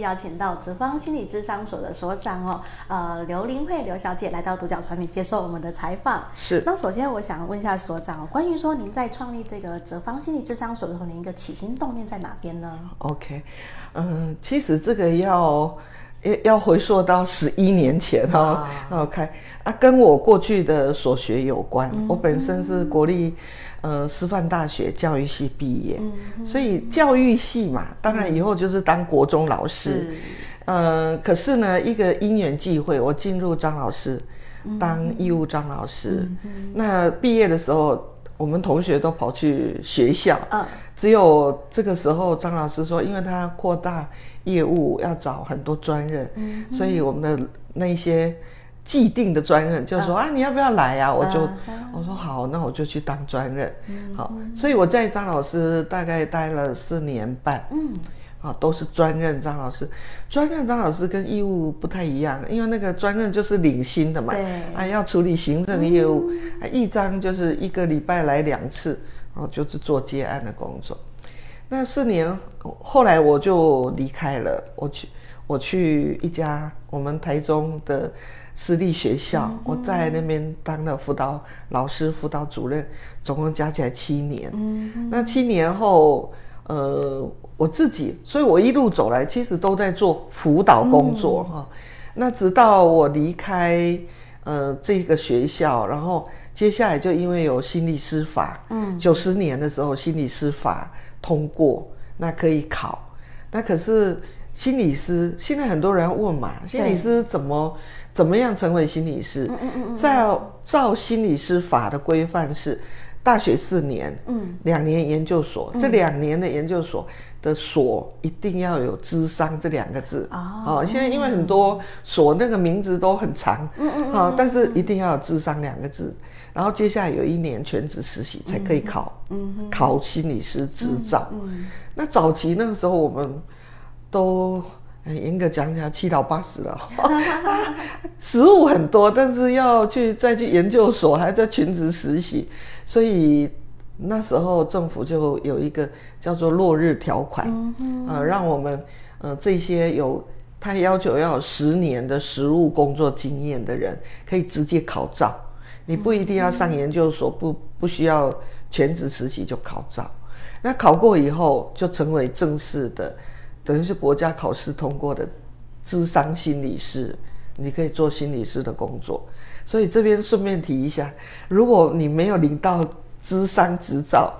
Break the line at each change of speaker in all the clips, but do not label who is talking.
邀请到哲方心理智商所的所长哦，呃，刘玲慧刘小姐来到独角传媒接受我们的采访。
是。
那首先我想问一下所长，关于说您在创立这个哲方心理智商所的时候，您一个起心动念在哪边呢
？OK，嗯，其实这个要。要回溯到十一年前哈，OK 啊，跟我过去的所学有关。嗯、我本身是国立呃师范大学教育系毕业，嗯、所以教育系嘛，当然以后就是当国中老师。嗯、呃，可是呢，一个因缘际会，我进入张老师当义务张老师。嗯嗯、那毕业的时候，我们同学都跑去学校，嗯、只有这个时候张老师说，因为他扩大。业务要找很多专任，嗯、所以我们的那些既定的专任就说、嗯、啊，你要不要来啊？我就、嗯、我说好，那我就去当专任。嗯、好，所以我在张老师大概待了四年半，嗯，啊，都是专任张老师。专任张老师跟义务不太一样，因为那个专任就是领薪的嘛，对，啊，要处理行政的业务，嗯、啊，一张就是一个礼拜来两次，哦，就是做接案的工作。那四年后来我就离开了，我去我去一家我们台中的私立学校，嗯、我在那边当了辅导老师、辅导主任，总共加起来七年。嗯、那七年后，呃，我自己，所以我一路走来其实都在做辅导工作哈。嗯、那直到我离开呃这个学校，然后接下来就因为有心理师法，嗯，九十年的时候心理师法。通过那可以考，那可是心理师。现在很多人问嘛，心理师怎么对怎么样成为心理师？嗯嗯嗯，照照心理师法的规范是大学四年，嗯，两年研究所，嗯、这两年的研究所的所一定要有智商这两个字哦，哦。现在因为很多所那个名字都很长，嗯嗯，嗯，但是一定要有智商两个字。然后接下来有一年全职实习才可以考，嗯嗯、考心理师执照。嗯嗯、那早期那个时候我们都很严格讲起来七老八十了，职务很多，但是要去再去研究所，还在全职实习，所以那时候政府就有一个叫做落日条款，啊、嗯呃，让我们呃这些有他要求要有十年的实务工作经验的人，可以直接考照。你不一定要上研究所，不不需要全职实习就考照。那考过以后就成为正式的，等于是国家考试通过的智商心理师，你可以做心理师的工作。所以这边顺便提一下，如果你没有领到智商执照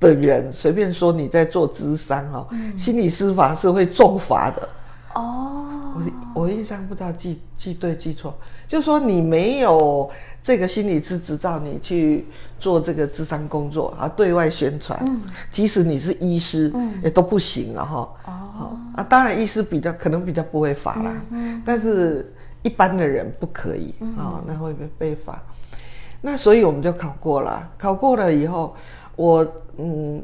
的人，随便说你在做智商哦，嗯、心理师法是会重罚的。哦，我我印象不知道记记对记错，就是说你没有。这个心理师执照，你去做这个智商工作啊，对外宣传，嗯、即使你是医师，嗯、也都不行了哈。哦，啊，当然医师比较可能比较不会罚啦，嗯嗯、但是一般的人不可以啊、嗯哦，那会被被罚。那所以我们就考过了，考过了以后，我嗯，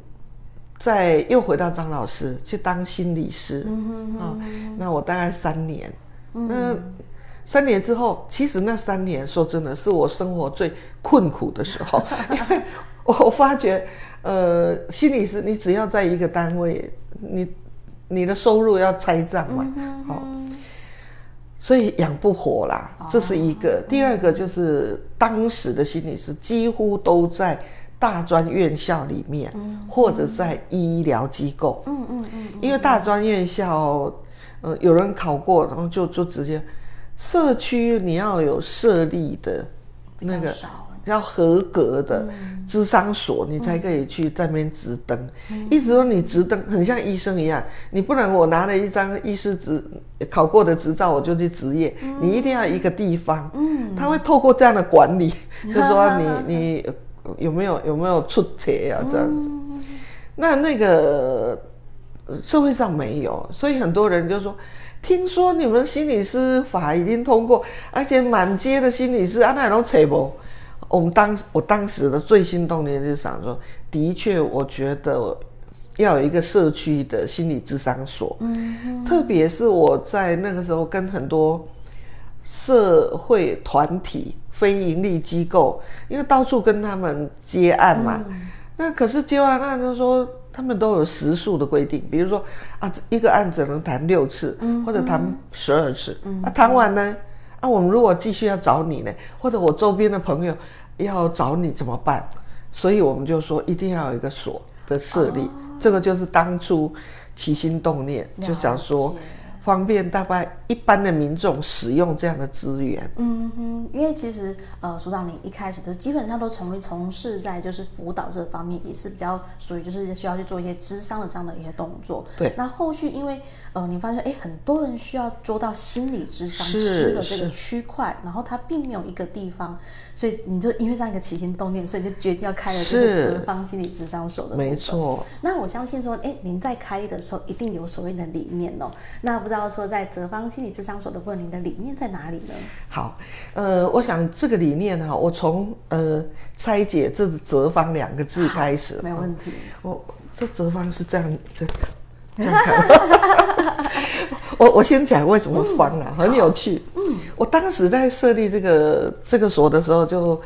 再又回到张老师去当心理师啊、嗯哦，那我大概三年，嗯、那。三年之后，其实那三年说真的是我生活最困苦的时候，因为我发觉，呃，心理师你只要在一个单位，你你的收入要拆账嘛，好、嗯哦，所以养不活啦，这是一个。哦、第二个就是当时的心理师几乎都在大专院校里面，嗯、或者在医疗机构，嗯嗯嗯，因为大专院校，呃，有人考过，然后就就直接。社区你要有设立的，那个要合格的智商所，你才可以去在那边执登。意思说你执登很像医生一样，你不能我拿了一张医师执考过的执照我就去执业，你一定要一个地方，嗯他会透过这样的管理，就说你你有没有有没有出错啊这样子。那那个社会上没有，所以很多人就说。听说你们心理师法已经通过，而且满街的心理师啊，那种扯不？我们当我当时的最心动念就是想说，的确，我觉得要有一个社区的心理智商所。嗯，特别是我在那个时候跟很多社会团体、非盈利机构，因为到处跟他们接案嘛。嗯、那可是接完案就说，他们都有时数的规定，比如说啊，一个案子能谈六次，嗯、或者谈十二次。嗯、啊，谈完呢，啊，我们如果继续要找你呢，或者我周边的朋友要找你怎么办？所以我们就说，一定要有一个所的设立，哦、这个就是当初起心动念，就想说。方便大概一般的民众使用这样的资源。
嗯哼，因为其实呃，所长你一开始就基本上都从从事在就是辅导这方面，也是比较属于就是需要去做一些智商的这样的一些动作。
对。
那后续因为呃，你发现哎，很多人需要做到心理智商师的这个区块，然后他并没有一个地方。所以你就因为这样一个起心动念，所以就决定要开了就是哲方心理智商所的。
没错。
那我相信说，哎，您在开立的时候一定有所谓的理念哦。那不知道说在哲方心理智商所的部分，您的理念在哪里呢？
好，呃，我想这个理念哈，我从呃拆解这“哲方”两个字开始。
没有问题。
我这“哲方”是这样这样这样看。我我先讲为什么“方”啊，很有趣。嗯，我当时在设立这个这个所的时候，就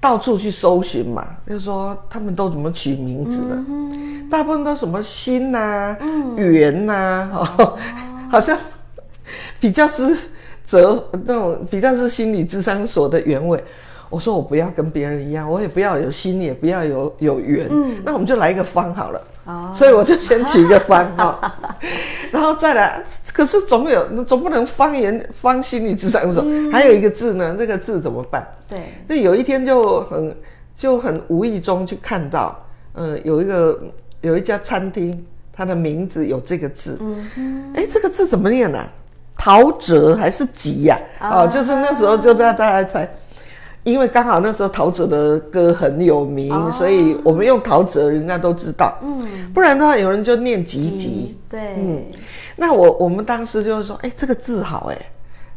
到处去搜寻嘛，就是说他们都怎么取名字的，嗯、大部分都什么心呐、啊、圆呐、啊，哦、好像 比较是哲那种比较是心理智商所的原委。我说我不要跟别人一样，我也不要有心，也不要有有缘，嗯、那我们就来一个“方”好了。哦，所以我就先取一个“方”哈，然后再来。可是总有，总不能方言方心理智商所，嗯、还有一个字呢，那个字怎么办？对，那有一天就很就很无意中去看到，嗯、呃，有一个有一家餐厅，它的名字有这个字，哎，这个字怎么念呢、啊？陶喆还是吉呀、啊？哦，就是那时候就让大家猜，因为刚好那时候陶喆的歌很有名，哦、所以我们用陶喆，人家都知道，嗯，不然的话有人就念吉吉，
对，嗯。
那我我们当时就是说，哎，这个字好哎，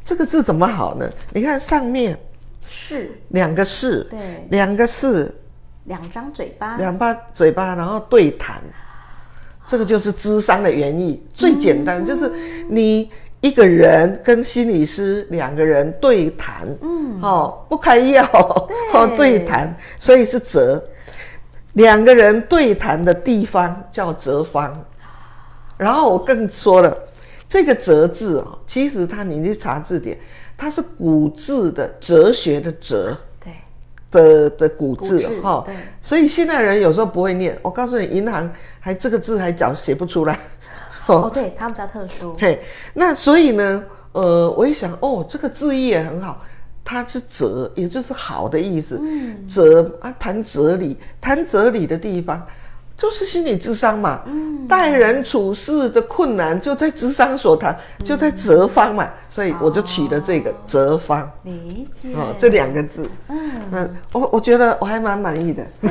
这个字怎么好呢？你看上面是。两个是，对，两个是，
两张嘴巴，
两把嘴巴，然后对谈，这个就是智商的原意，最简单就是你一个人跟心理师两个人对谈，嗯，哦，不开药，哦，对谈，所以是哲，两个人对谈的地方叫哲方。然后我更说了，这个“哲”字啊，其实它你去查字典，它是古字的哲学的“哲”，对的的古字哈。所以现代人有时候不会念。我告诉你，银行还这个字还讲写不出来。
哦，对他们比较特殊。
嘿，那所以呢，呃，我一想，哦，这个字义也很好，它是“哲”，也就是好的意思。嗯，哲啊，谈哲理，谈哲理的地方。就是心理智商嘛，待、嗯、人处事的困难就在智商所谈，嗯、就在哲方嘛，所以我就取了这个哲方。
理解
哦，这两个字，嗯，嗯，我我觉得我还蛮满意的。
对，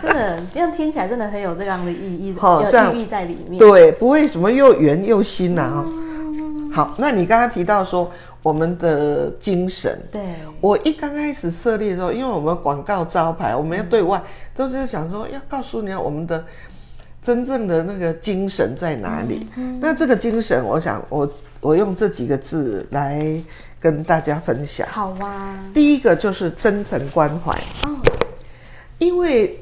真的这样听起来真的很有这样的意义，哦，这样寓意在里面。
对，不会什么又圆又新呐、啊。嗯、好，那你刚刚提到说。我们的精神，对，我一刚开始设立的时候，因为我们广告招牌，我们要对外，嗯、都是想说要告诉你我们的真正的那个精神在哪里。嗯、那这个精神，我想我我用这几个字来跟大家分享。
好啊，
第一个就是真诚关怀。哦，因为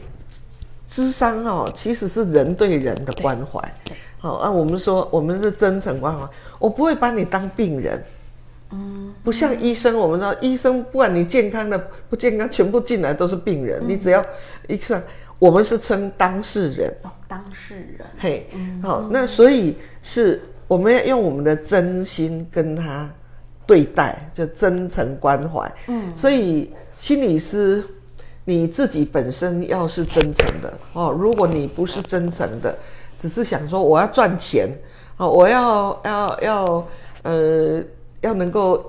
智商哦，其实是人对人的关怀。对，好啊，我们说我们是真诚关怀，我不会把你当病人。嗯，不像医生，我们知道医生不管你健康的不健康，全部进来都是病人。嗯、你只要一看，我们是称当事人。
哦，当事人。
嘿，好，那所以是我们要用我们的真心跟他对待，就真诚关怀。嗯，所以心理师你自己本身要是真诚的哦，如果你不是真诚的，只是想说我要赚钱哦，我要要要呃。要能够，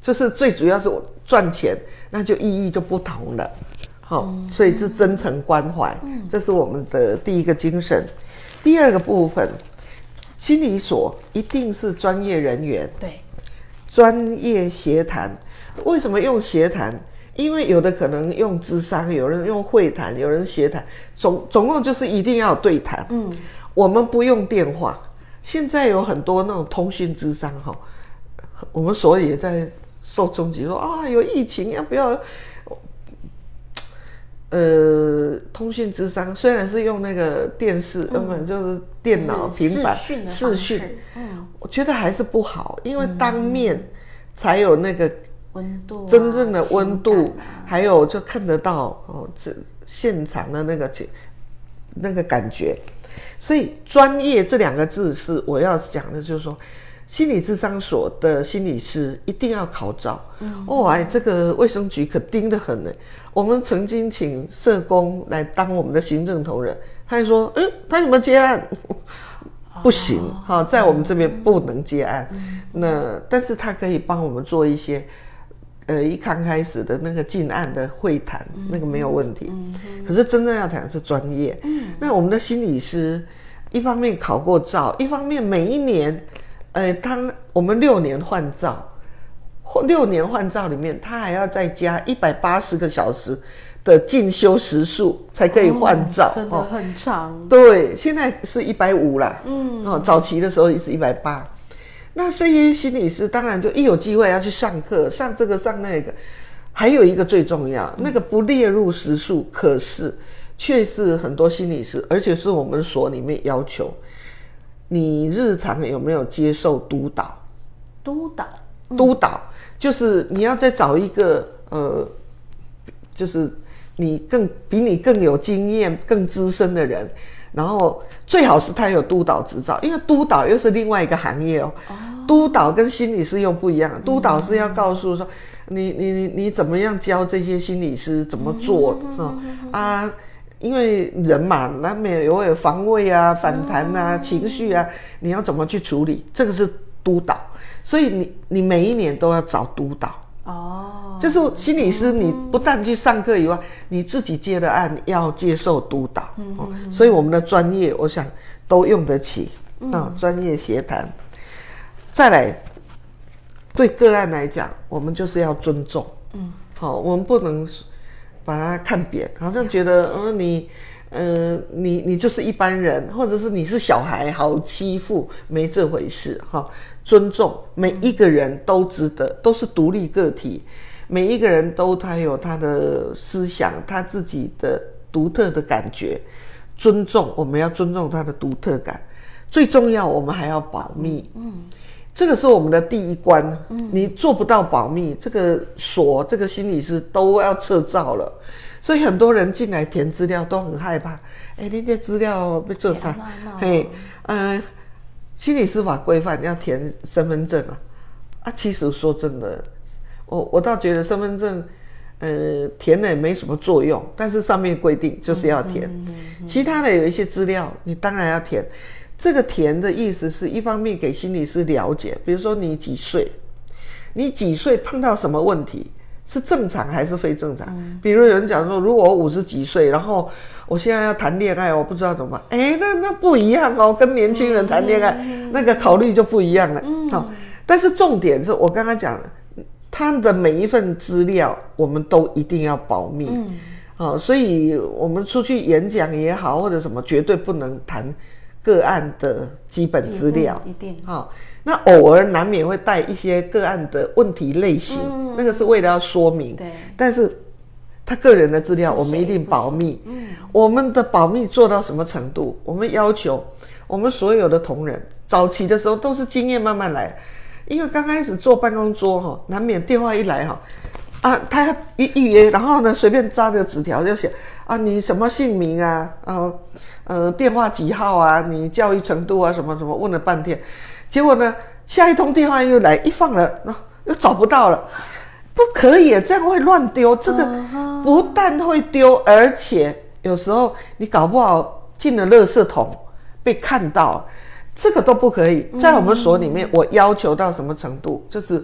就是最主要是我赚钱，那就意义就不同了，好、所以是真诚关怀，嗯、这是我们的第一个精神。第二个部分，心理所一定是专业人员，对，专业协谈。为什么用协谈？因为有的可能用智商，有人用会谈，有人协谈，总总共就是一定要对谈。嗯，我们不用电话，现在有很多那种通讯智商哈，我们所以也在受冲击，说啊有疫情要不要？呃，通讯之商虽然是用那个电视，根本、嗯、就是电脑、平板视讯，嗯，我觉得还是不好，因为当面才有那个温度，真正的温度，啊、还有就看得到哦，这现场的那个那个感觉，所以专业这两个字是我要讲的，就是说。心理智商所的心理师一定要考照。嗯、哦，哎，这个卫生局可盯得很呢。我们曾经请社工来当我们的行政同仁，他就说，嗯，他有没有接案？不行，哈、哦，在我们这边不能接案。嗯、那但是他可以帮我们做一些，呃，一刚开始的那个进案的会谈，嗯、那个没有问题。可是真正要谈的是专业。嗯、那我们的心理师一方面考过照，一方面每一年。呃，当我们六年换照，或六年换照里面，他还要再加一百八十个小时的进修时数才可以换照，
哦，真的很长。哦，
对，现在是一百五啦，嗯，哦，早期的时候也是一百八。那这些心理师当然就一有机会要去上课，上这个上那个。还有一个最重要，那个不列入时数，可是却是很多心理师，而且是我们所里面要求。你日常有没有接受督导？
督导，
督导就是你要再找一个呃，就是你更比你更有经验、更资深的人，然后最好是他有督导执照，因为督导又是另外一个行业哦。哦，督导跟心理师又不一样，督导是要告诉说你你你你怎么样教这些心理师怎么做啊啊。因为人嘛，难免有会有防卫啊、反弹啊、情绪啊，你要怎么去处理？这个是督导，所以你你每一年都要找督导哦。就是心理师，你不但去上课以外，你自己接的案要接受督导哦。所以我们的专业，我想都用得起啊。专业协谈，再来对个案来讲，我们就是要尊重。嗯，好，我们不能。把他看扁，好像觉得，嗯，你，嗯，你你就是一般人，或者是你是小孩，好欺负，没这回事，哈。尊重每一个人都值得，都是独立个体，每一个人都他有他的思想，他自己的独特的感觉，尊重，我们要尊重他的独特感，最重要，我们还要保密，嗯。这个是我们的第一关，你做不到保密，这个所这个心理师都要撤照了，所以很多人进来填资料都很害怕，哎，你这资料被做啥？嘿，嗯，心理师法规范要填身份证啊，啊，其实说真的，我我倒觉得身份证，呃，填了也没什么作用，但是上面规定就是要填，其他的有一些资料你当然要填。这个甜的意思是一方面给心理师了解，比如说你几岁，你几岁碰到什么问题是正常还是非正常？嗯、比如有人讲说，如果我五十几岁，然后我现在要谈恋爱，我不知道怎么办。哎，那那不一样哦，跟年轻人谈恋爱、嗯、那个考虑就不一样了。嗯、好，但是重点是我刚刚讲了，他的每一份资料我们都一定要保密。嗯，好，所以我们出去演讲也好，或者什么，绝对不能谈。个案的基本资料一定好，那偶尔难免会带一些个案的问题类型，嗯、那个是为了要说明。对，但是他个人的资料我们一定保密。嗯，我们的保密做到什么程度？我们要求我们所有的同仁早期的时候都是经验慢慢来，因为刚开始坐办公桌哈，难免电话一来哈，啊，他一预约，然后呢随便扎个纸条就写啊，你什么姓名啊，啊。呃，电话几号啊？你教育程度啊？什么什么？问了半天，结果呢，下一通电话又来，一放了，那又找不到了，不可以，这样会乱丢。这个不但会丢，而且有时候你搞不好进了垃圾桶被看到，这个都不可以。在我们所里面，我要求到什么程度？就是。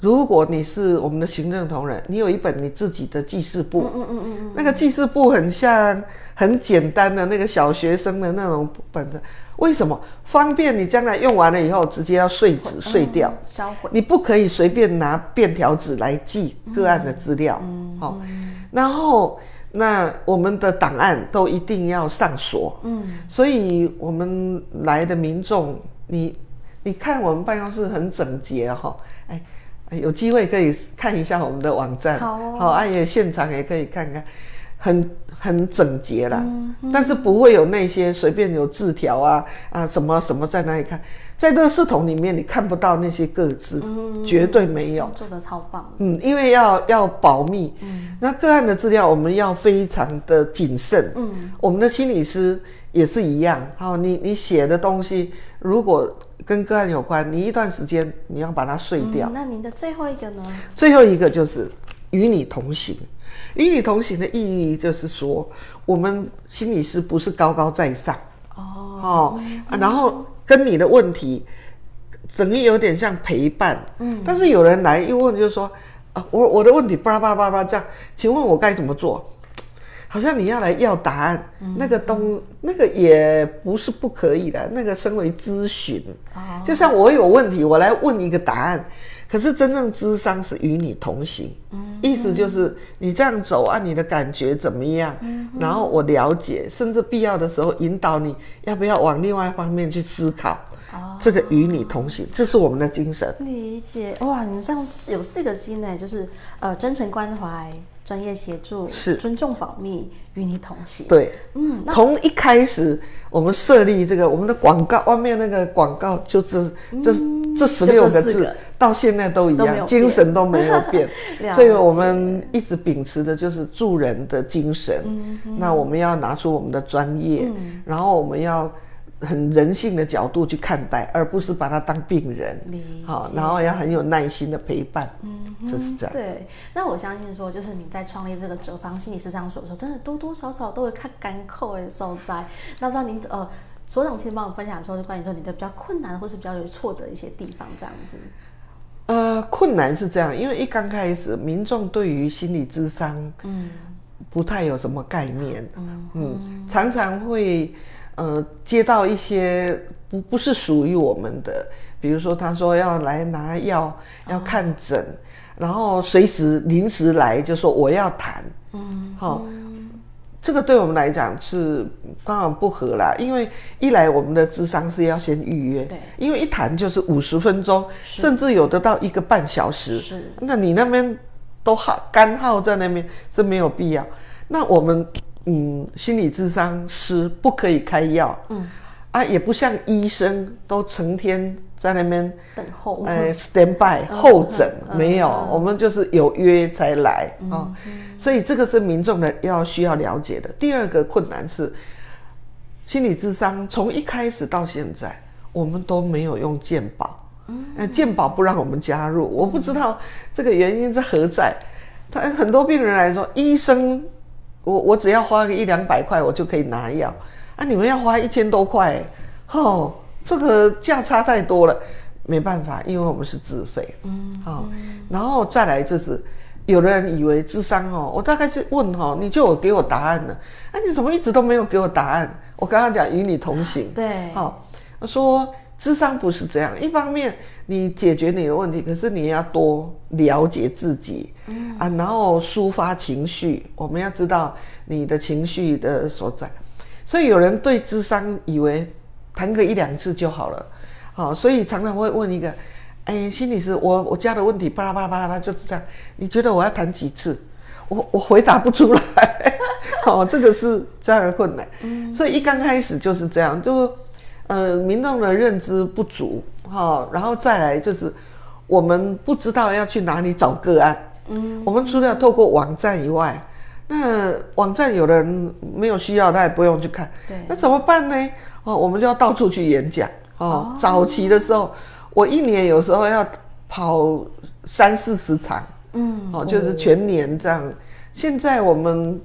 如果你是我们的行政同仁，你有一本你自己的记事簿，嗯嗯嗯，那个记事簿很像很简单的那个小学生的那种本子，为什么？方便你将来用完了以后直接要碎纸碎掉，销毁。你不可以随便拿便条纸来记个案的资料，好。然后那我们的档案都一定要上锁，嗯，所以我们来的民众，你你看我们办公室很整洁哈，哎，有机会可以看一下我们的网站，好、哦，好，也现场也可以看看，很。很整洁啦，嗯嗯、但是不会有那些随便有字条啊啊什么什么在那里看，在垃圾桶里面你看不到那些个字，嗯、绝对没有。
做的超棒。
嗯，因为要要保密。嗯。那个案的资料我们要非常的谨慎。嗯。我们的心理师也是一样。好，你你写的东西如果跟个案有关，你一段时间你要把它碎掉。
嗯、那您的最后一个呢？
最后一个就是与你同行。与你同行的意义就是说，我们心理师不是高高在上哦，哦、嗯啊，然后跟你的问题等于有点像陪伴，嗯，但是有人来一问就是说，啊，我我的问题巴拉巴拉巴拉这样，请问我该怎么做？好像你要来要答案，嗯、那个东那个也不是不可以的，那个身为咨询，哦、就像我有问题，我来问一个答案。可是真正智商是与你同行，嗯、意思就是你这样走啊，你的感觉怎么样？嗯、然后我了解，甚至必要的时候引导你要不要往另外一方面去思考。哦、这个与你同行，这是我们的精神。
理解哇，你们这样有四个心呢，就是呃，真诚关怀。专业协助是尊重保密，与你同行。
对，嗯，从一开始我们设立这个我们的广告，外面那个广告就这这这十六个字，到现在都一样，精神都没有变。所以我们一直秉持的就是助人的精神。那我们要拿出我们的专业，然后我们要。很人性的角度去看待，而不是把他当病人。好，然后要很有耐心的陪伴。嗯哼，这是这样。
对，那我相信说，就是你在创立这个哲方心理咨商所的时候，真的多多少少都会看干苦的受灾。那不知道您呃，所长其实帮我分享说，就关于说你的比较困难或是比较有挫折的一些地方，这样子。
呃，困难是这样，因为一刚开始，民众对于心理智商，嗯，不太有什么概念。嗯嗯，常常会。呃，接到一些不不是属于我们的，比如说他说要来拿药，要看诊，哦、然后随时临时来就说我要谈，嗯，好、这个对我们来讲是刚好不合啦，因为一来我们的智商是要先预约，对，因为一谈就是五十分钟，甚至有的到一个半小时，是，那你那边都耗干耗在那边是没有必要，那我们。嗯，心理智商师不可以开药，嗯，啊，也不像医生都成天在那边
等候，
呃，stand by 候诊，没有，我们就是有约才来啊，所以这个是民众的要需要了解的。第二个困难是，心理智商从一开始到现在，我们都没有用健保，嗯，健保不让我们加入，我不知道这个原因在何在。他很多病人来说，医生。我我只要花个一两百块，我就可以拿药。啊！你们要花一千多块，哦，这个价差太多了，没办法，因为我们是自费，嗯，好，然后再来就是，有的人以为智商哦，我大概是问哈，你就有给我答案了，啊，你怎么一直都没有给我答案？我刚刚讲与你同行，
对，
好，我说智商不是这样，一方面你解决你的问题，可是你要多了解自己。啊，然后抒发情绪，我们要知道你的情绪的所在。所以有人对智商以为谈个一两次就好了，好，所以常常会问一个，哎，心理师，我我家的问题巴拉巴拉巴拉巴拉就是这样，你觉得我要谈几次？我我回答不出来，好，这个是这样的困难。所以一刚开始就是这样，就呃，民众的认知不足，哈，然后再来就是我们不知道要去哪里找个案。嗯，我们除了透过网站以外，那网站有人没有需要，他也不用去看。对，那怎么办呢？哦，我们就要到处去演讲。哦，哦早期的时候，我一年有时候要跑三四十场。嗯，哦，就是全年这样。哦、现在我们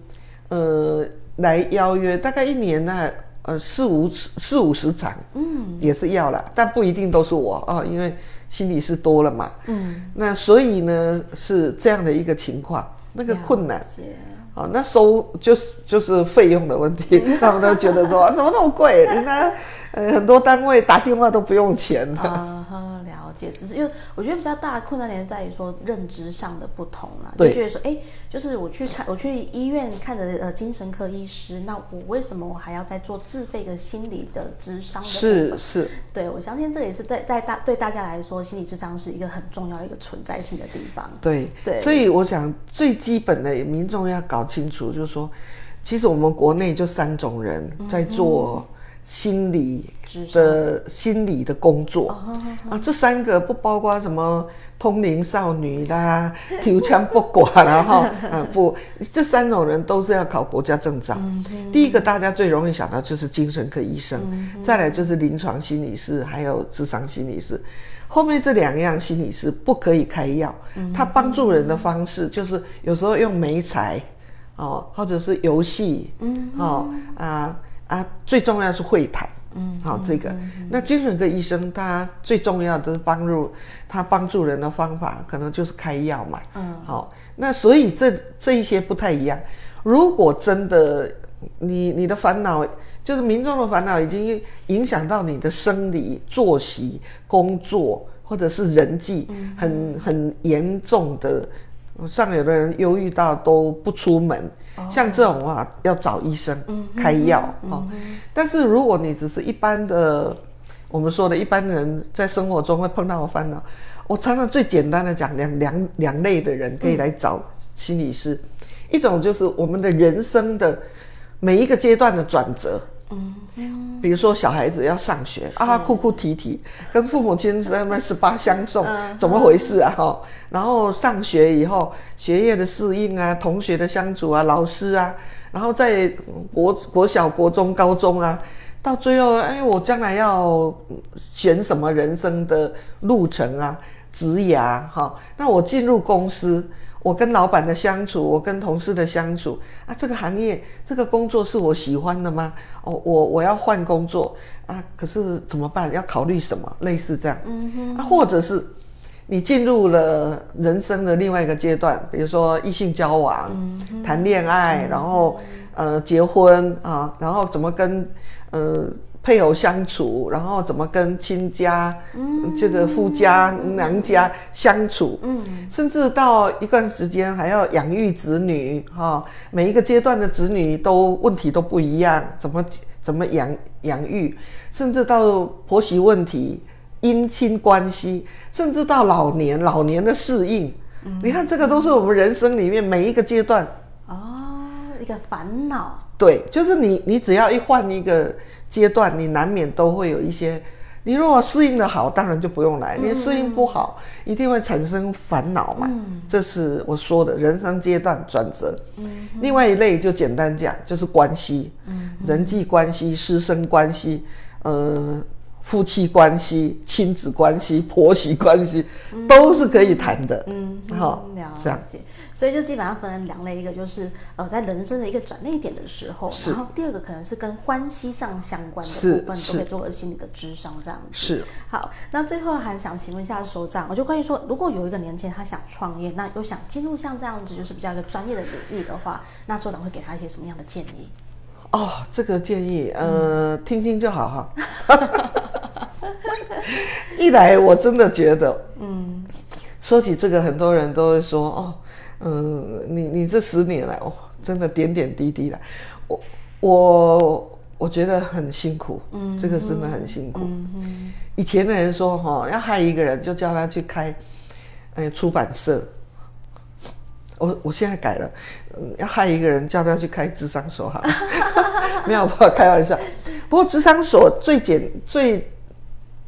呃来邀约，大概一年呢，呃四五四五十场。嗯，也是要了，但不一定都是我哦，因为。心理是多了嘛，嗯，那所以呢是这样的一个情况，那个困难，好，那收就是就是费用的问题，他们都觉得说怎么那么贵？人家呃很多单位打电话都不用钱的。
啊，了解，只是因为我觉得比较大的困难点在于说认知上的不同啦，就觉得说，哎，就是我去看，我去医院看的呃精神科医师，那我为什么我还要再做自费的心理的智商的？
是是，
对，我相信这也是在在大对大家来说，心理智商是一个很重要一个存在性的地方。
对
对，
所以我想最基本的民众要搞清楚，就是说，其实我们国内就三种人在做心理的心理的工作。啊，这三个不包括什么通灵少女啦、丢枪不管啦哈，啊不，这三种人都是要考国家证照。第一个大家最容易想到就是精神科医生，再来就是临床心理师，还有智商心理师。后面这两样心理师不可以开药，他帮助人的方式就是有时候用媒材哦，或者是游戏，嗯，哦啊啊，最重要是会谈。嗯，好，这个，那精神科医生他最重要的帮助他帮助人的方法，可能就是开药嘛。嗯，好，那所以这这一些不太一样。如果真的你你的烦恼就是民众的烦恼，已经影响到你的生理、作息、工作或者是人际，很很严重的，像有的人忧郁到都不出门。像这种话要找医生开药啊，但是如果你只是一般的，我们说的一般人在生活中会碰到的烦恼，我常常最简单的讲两两两类的人可以来找心理师，一种就是我们的人生的每一个阶段的转折。嗯，比如说小孩子要上学啊，哭哭啼啼，跟父母亲在那十八相送，怎么回事啊？哈，然后上学以后，学业的适应啊，同学的相处啊，老师啊，然后在国国小、国中、高中啊，到最后，哎，我将来要选什么人生的路程啊？职涯哈，那我进入公司。我跟老板的相处，我跟同事的相处啊，这个行业这个工作是我喜欢的吗？哦，我我要换工作啊，可是怎么办？要考虑什么？类似这样，嗯哼，啊，或者是你进入了人生的另外一个阶段，比如说异性交往、嗯、谈恋爱，然后呃结婚啊，然后怎么跟呃。配偶相处，然后怎么跟亲家、嗯、这个夫家、娘家相处，嗯，甚至到一段时间还要养育子女，哈、哦，每一个阶段的子女都问题都不一样，怎么怎么养养育，甚至到婆媳问题、姻亲关系，甚至到老年老年的适应，嗯、你看这个都是我们人生里面每一个阶段。
哦，一个烦恼，
对，就是你你只要一换一个。阶段你难免都会有一些，你如果适应的好，当然就不用来；你适应不好，一定会产生烦恼嘛。这是我说的人生阶段转折。另外一类就简单讲，就是关系，人际关系、师生关系，呃。夫妻关系、亲子关系、婆媳关系，都是可以谈的。嗯，好，
了解。所以就基本上分成两类，一个就是呃，在人生的一个转捩点的时候，然后第二个可能是跟关系上相关的部分，都可以作为心理的智商这样子。
是。
好，那最后还想请问一下所长，我就关于说，如果有一个年轻人他想创业，那又想进入像这样子就是比较一个专业的领域的话，那所长会给他一些什么样的建议？
哦，这个建议，呃，嗯、听听就好哈。一来，我真的觉得，嗯，说起这个，很多人都会说，哦，嗯，你你这十年来，哦，真的点点滴滴的，我我我觉得很辛苦，嗯，这个真的很辛苦。以前的人说，哈、哦，要害一个人，就叫他去开，哎，出版社。我我现在改了，要害一个人，叫他去开智商所哈，没有，开玩笑。不过智商所最简最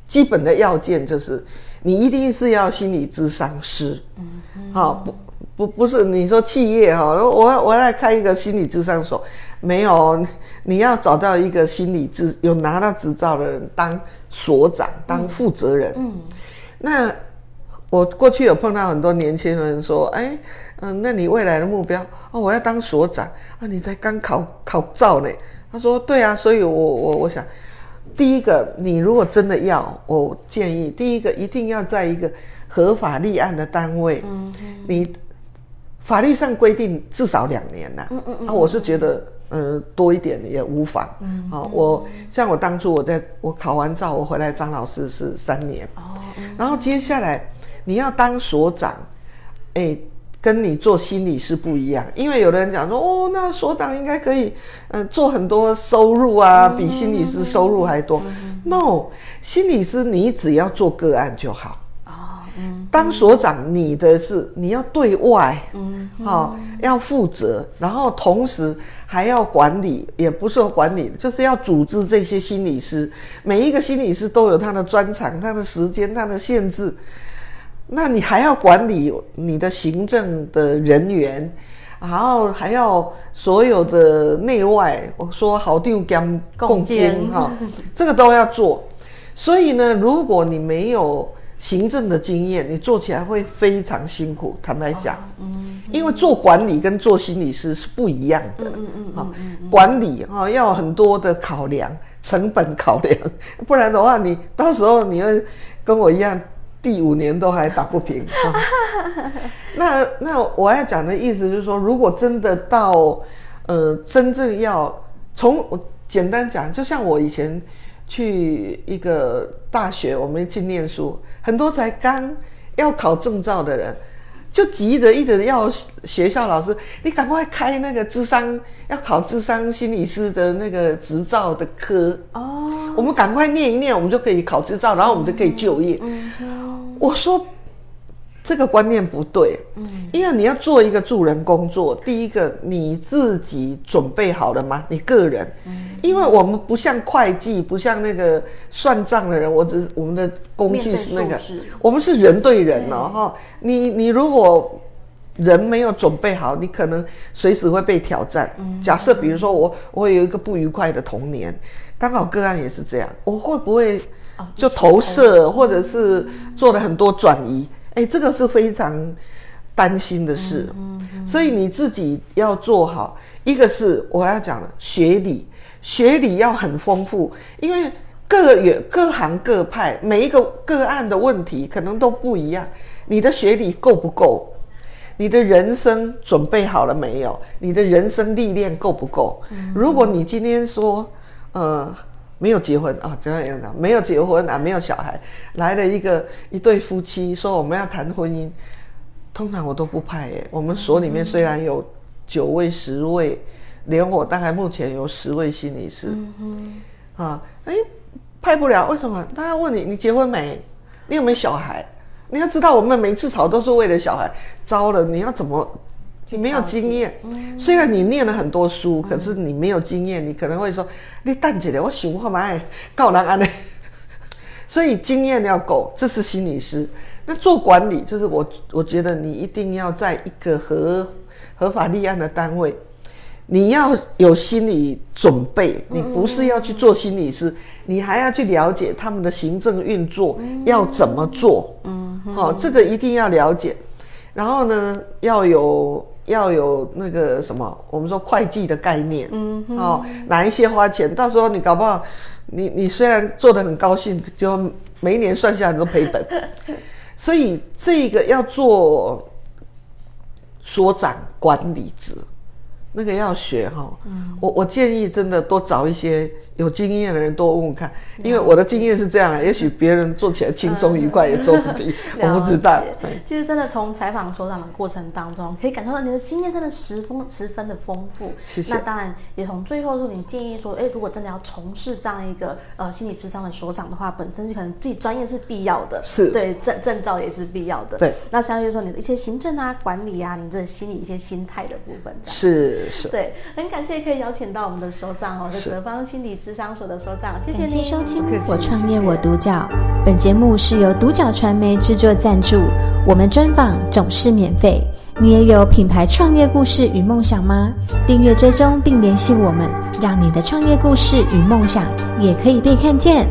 基本的要件就是，你一定是要心理咨商师。嗯，好，不不不是你说企业哈，我要我要来开一个心理咨商所，没有，你要找到一个心理咨有拿到执照的人当所长，当负责人。嗯，那我过去有碰到很多年轻人说，哎。嗯，那你未来的目标哦，我要当所长啊！你才刚考考照呢。他说：“对啊，所以我我我想，第一个，你如果真的要，我建议第一个一定要在一个合法立案的单位。嗯嗯，你法律上规定至少两年呐。嗯嗯嗯。啊，我是觉得，嗯，多一点也无妨。嗯。好，我像我当初我在我考完照，我回来张老师是三年。哦。然后接下来你要当所长，哎，跟你做心理师不一样，因为有的人讲说，哦，那所长应该可以，嗯、呃，做很多收入啊，比心理师收入还多。No，心理师你只要做个案就好。当所长，你的是你要对外，嗯，好，要负责，然后同时还要管理，也不是说管理，就是要组织这些心理师。每一个心理师都有他的专长、他的时间、他的限制。那你还要管理你的行政的人员，然后还要所有的内外，我说好定讲共监哈，这个都要做。所以呢，如果你没有行政的经验，你做起来会非常辛苦。坦白讲，嗯，因为做管理跟做心理师是不一样的，嗯嗯嗯，管理哈要很多的考量，成本考量，不然的话，你到时候你会跟我一样，第五年都还打不平。那那我要讲的意思就是说，如果真的到呃真正要从我简单讲，就像我以前。去一个大学，我们去念书，很多才刚要考证照的人，就急着一直要学校老师，你赶快开那个智商，要考智商心理师的那个执照的科哦，我们赶快念一念，我们就可以考执照，然后我们就可以就业。嗯嗯、我说。这个观念不对，嗯，因为你要做一个助人工作，第一个你自己准备好了吗？你个人，嗯，因为我们不像会计，不像那个算账的人，我只我们的工具是那个，我们是人对人哦，哈，你你如果人没有准备好，你可能随时会被挑战。假设比如说我我有一个不愉快的童年，刚好个案也是这样，我会不会就投射，或者是做了很多转移？哎，这个是非常担心的事，所以你自己要做好。一个是我要讲的学理，学理要很丰富，因为各有各行各派，每一个个案的问题可能都不一样。你的学理够不够？你的人生准备好了没有？你的人生历练够不够？嗯、如果你今天说，呃。没有结婚啊，这样样的，没有结婚啊，没有小孩，来了一个一对夫妻，说我们要谈婚姻，通常我都不派耶。我们所里面虽然有九位、十位，连我大概目前有十位心理师，嗯，啊，哎，派不了，为什么？他要问你，你结婚没？你有没有小孩？你要知道，我们每次吵都是为了小孩，糟了，你要怎么？你没有经验，虽然你念了很多书，可是你没有经验，你可能会说：“你淡姐的，我想看嘛，告人安呢。”所以经验要够，这是心理师。那做管理，就是我我觉得你一定要在一个合合法立案的单位，你要有心理准备。你不是要去做心理师，你还要去了解他们的行政运作要怎么做。嗯，好，这个一定要了解。然后呢，要有。要有那个什么，我们说会计的概念，嗯哼，哦，哪一些花钱，到时候你搞不好，你你虽然做的很高兴，就每一年算下来都赔本，所以这个要做所长管理职。那个要学哈，嗯、我我建议真的多找一些有经验的人多问问看，因为我的经验是这样啊，也许别人做起来轻松愉快也说不定，嗯、我不知道。
其实真的从采访所长的过程当中，可以感受到你的经验真的十分十分的丰富。谢谢。那当然也从最后说，你建议说，哎，如果真的要从事这样一个呃心理智商的所长的话，本身就可能自己专业是必要的，
是
对证证照也是必要的。
对。
那相当于说你的一些行政啊、管理啊，你这心理一些心态的部分，
这
对，很感谢可以邀请到我们的首长哦，是泽方心理智商所的首长，谢谢
您。感谢收听《我创业我独角》，本节目是由独角传媒制作赞助，我们专访总是免费。你也有品牌创业故事与梦想吗？订阅追踪并联系我们，让你的创业故事与梦想也可以被看见。